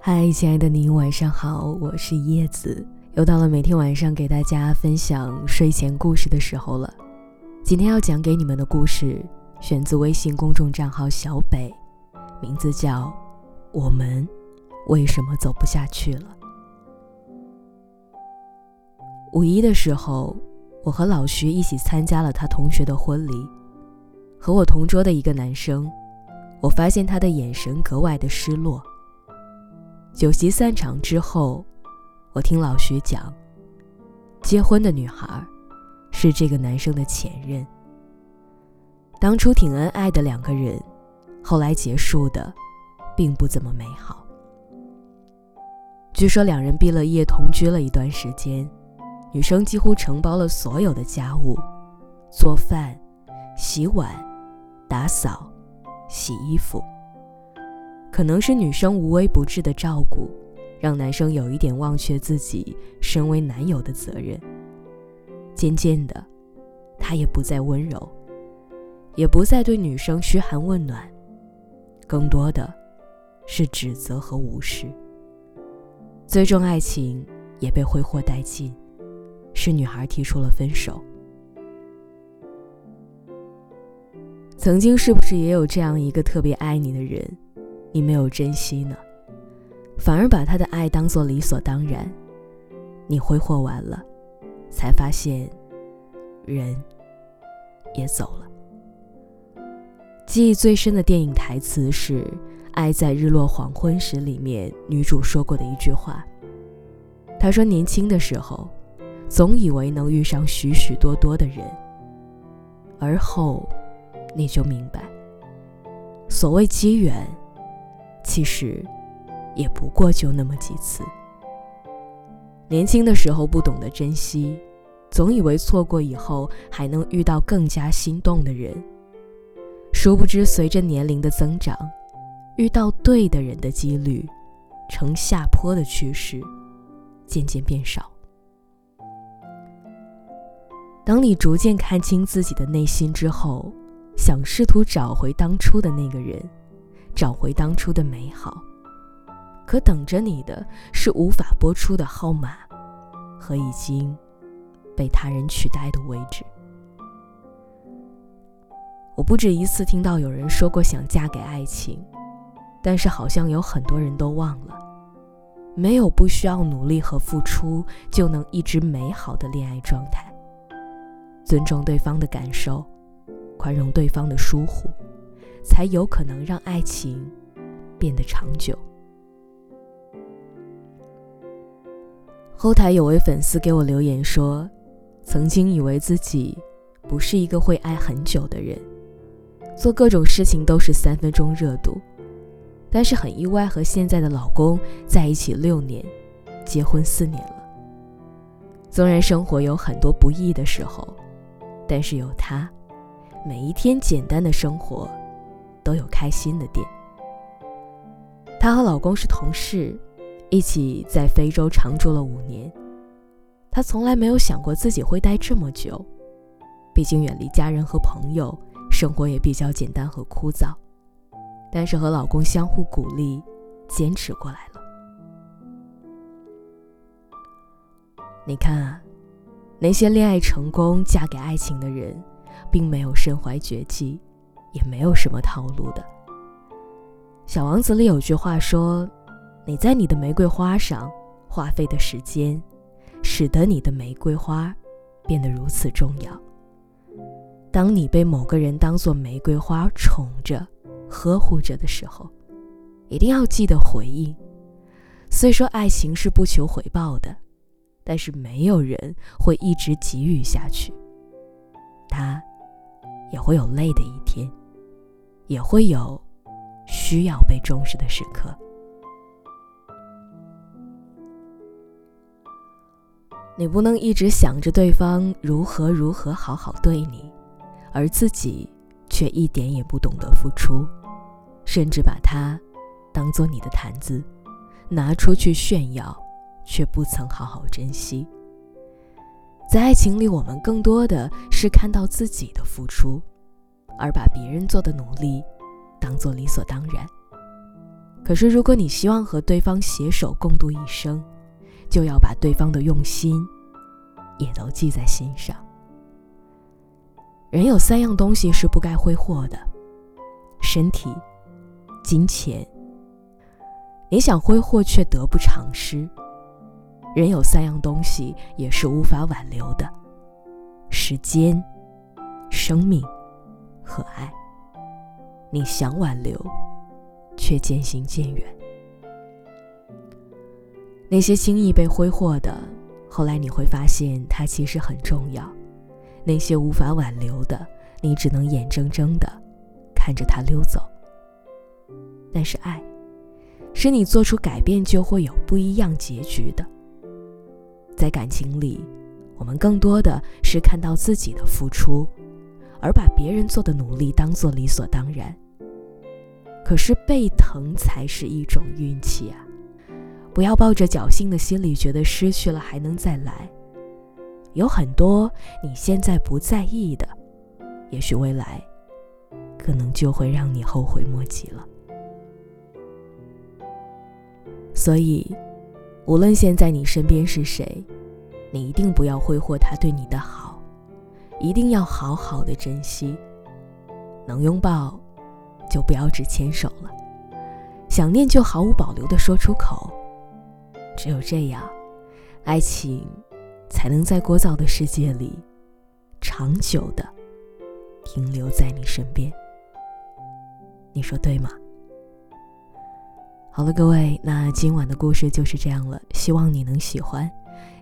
嗨，亲爱的你，晚上好，我是叶子，又到了每天晚上给大家分享睡前故事的时候了。今天要讲给你们的故事，选自微信公众账号小北，名字叫《我们为什么走不下去了》。五一的时候，我和老徐一起参加了他同学的婚礼，和我同桌的一个男生，我发现他的眼神格外的失落。酒席散场之后，我听老徐讲，结婚的女孩是这个男生的前任。当初挺恩爱的两个人，后来结束的并不怎么美好。据说两人毕了业同居了一段时间，女生几乎承包了所有的家务，做饭、洗碗、打扫、洗衣服。可能是女生无微不至的照顾，让男生有一点忘却自己身为男友的责任。渐渐的，他也不再温柔，也不再对女生嘘寒问暖，更多的是指责和无视。最终，爱情也被挥霍殆尽，是女孩提出了分手。曾经是不是也有这样一个特别爱你的人？你没有珍惜呢，反而把他的爱当做理所当然。你挥霍完了，才发现，人也走了。记忆最深的电影台词是《爱在日落黄昏时》里面女主说过的一句话。她说：“年轻的时候，总以为能遇上许许多多的人，而后，你就明白，所谓机缘。”其实，也不过就那么几次。年轻的时候不懂得珍惜，总以为错过以后还能遇到更加心动的人。殊不知，随着年龄的增长，遇到对的人的几率，呈下坡的趋势，渐渐变少。当你逐渐看清自己的内心之后，想试图找回当初的那个人。找回当初的美好，可等着你的是无法拨出的号码，和已经被他人取代的位置。我不止一次听到有人说过想嫁给爱情，但是好像有很多人都忘了，没有不需要努力和付出就能一直美好的恋爱状态。尊重对方的感受，宽容对方的疏忽。才有可能让爱情变得长久。后台有位粉丝给我留言说：“曾经以为自己不是一个会爱很久的人，做各种事情都是三分钟热度，但是很意外和现在的老公在一起六年，结婚四年了。纵然生活有很多不易的时候，但是有他，每一天简单的生活。”都有开心的点。她和老公是同事，一起在非洲常住了五年。她从来没有想过自己会待这么久，毕竟远离家人和朋友，生活也比较简单和枯燥。但是和老公相互鼓励，坚持过来了。你看啊，那些恋爱成功、嫁给爱情的人，并没有身怀绝技。也没有什么套路的。小王子里有句话说：“你在你的玫瑰花上花费的时间，使得你的玫瑰花变得如此重要。当你被某个人当做玫瑰花宠着、呵护着的时候，一定要记得回应。虽说爱情是不求回报的，但是没有人会一直给予下去，他也会有累的一天。”也会有需要被重视的时刻。你不能一直想着对方如何如何好好对你，而自己却一点也不懂得付出，甚至把它当做你的谈资，拿出去炫耀，却不曾好好珍惜。在爱情里，我们更多的是看到自己的付出。而把别人做的努力当做理所当然，可是，如果你希望和对方携手共度一生，就要把对方的用心也都记在心上。人有三样东西是不该挥霍的：身体、金钱。你想挥霍却得不偿失。人有三样东西也是无法挽留的：时间、生命和爱。你想挽留，却渐行渐远。那些轻易被挥霍的，后来你会发现它其实很重要；那些无法挽留的，你只能眼睁睁的看着它溜走。但是爱，是你做出改变就会有不一样结局的。在感情里，我们更多的是看到自己的付出，而把别人做的努力当做理所当然。可是被疼才是一种运气啊！不要抱着侥幸的心理，觉得失去了还能再来。有很多你现在不在意的，也许未来，可能就会让你后悔莫及了。所以，无论现在你身边是谁，你一定不要挥霍他对你的好，一定要好好的珍惜。能拥抱，就不要只牵手了；想念，就毫无保留的说出口。只有这样，爱情才能在聒噪的世界里长久的停留在你身边。你说对吗？好了，各位，那今晚的故事就是这样了，希望你能喜欢。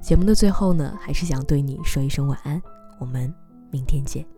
节目的最后呢，还是想对你说一声晚安，我们明天见。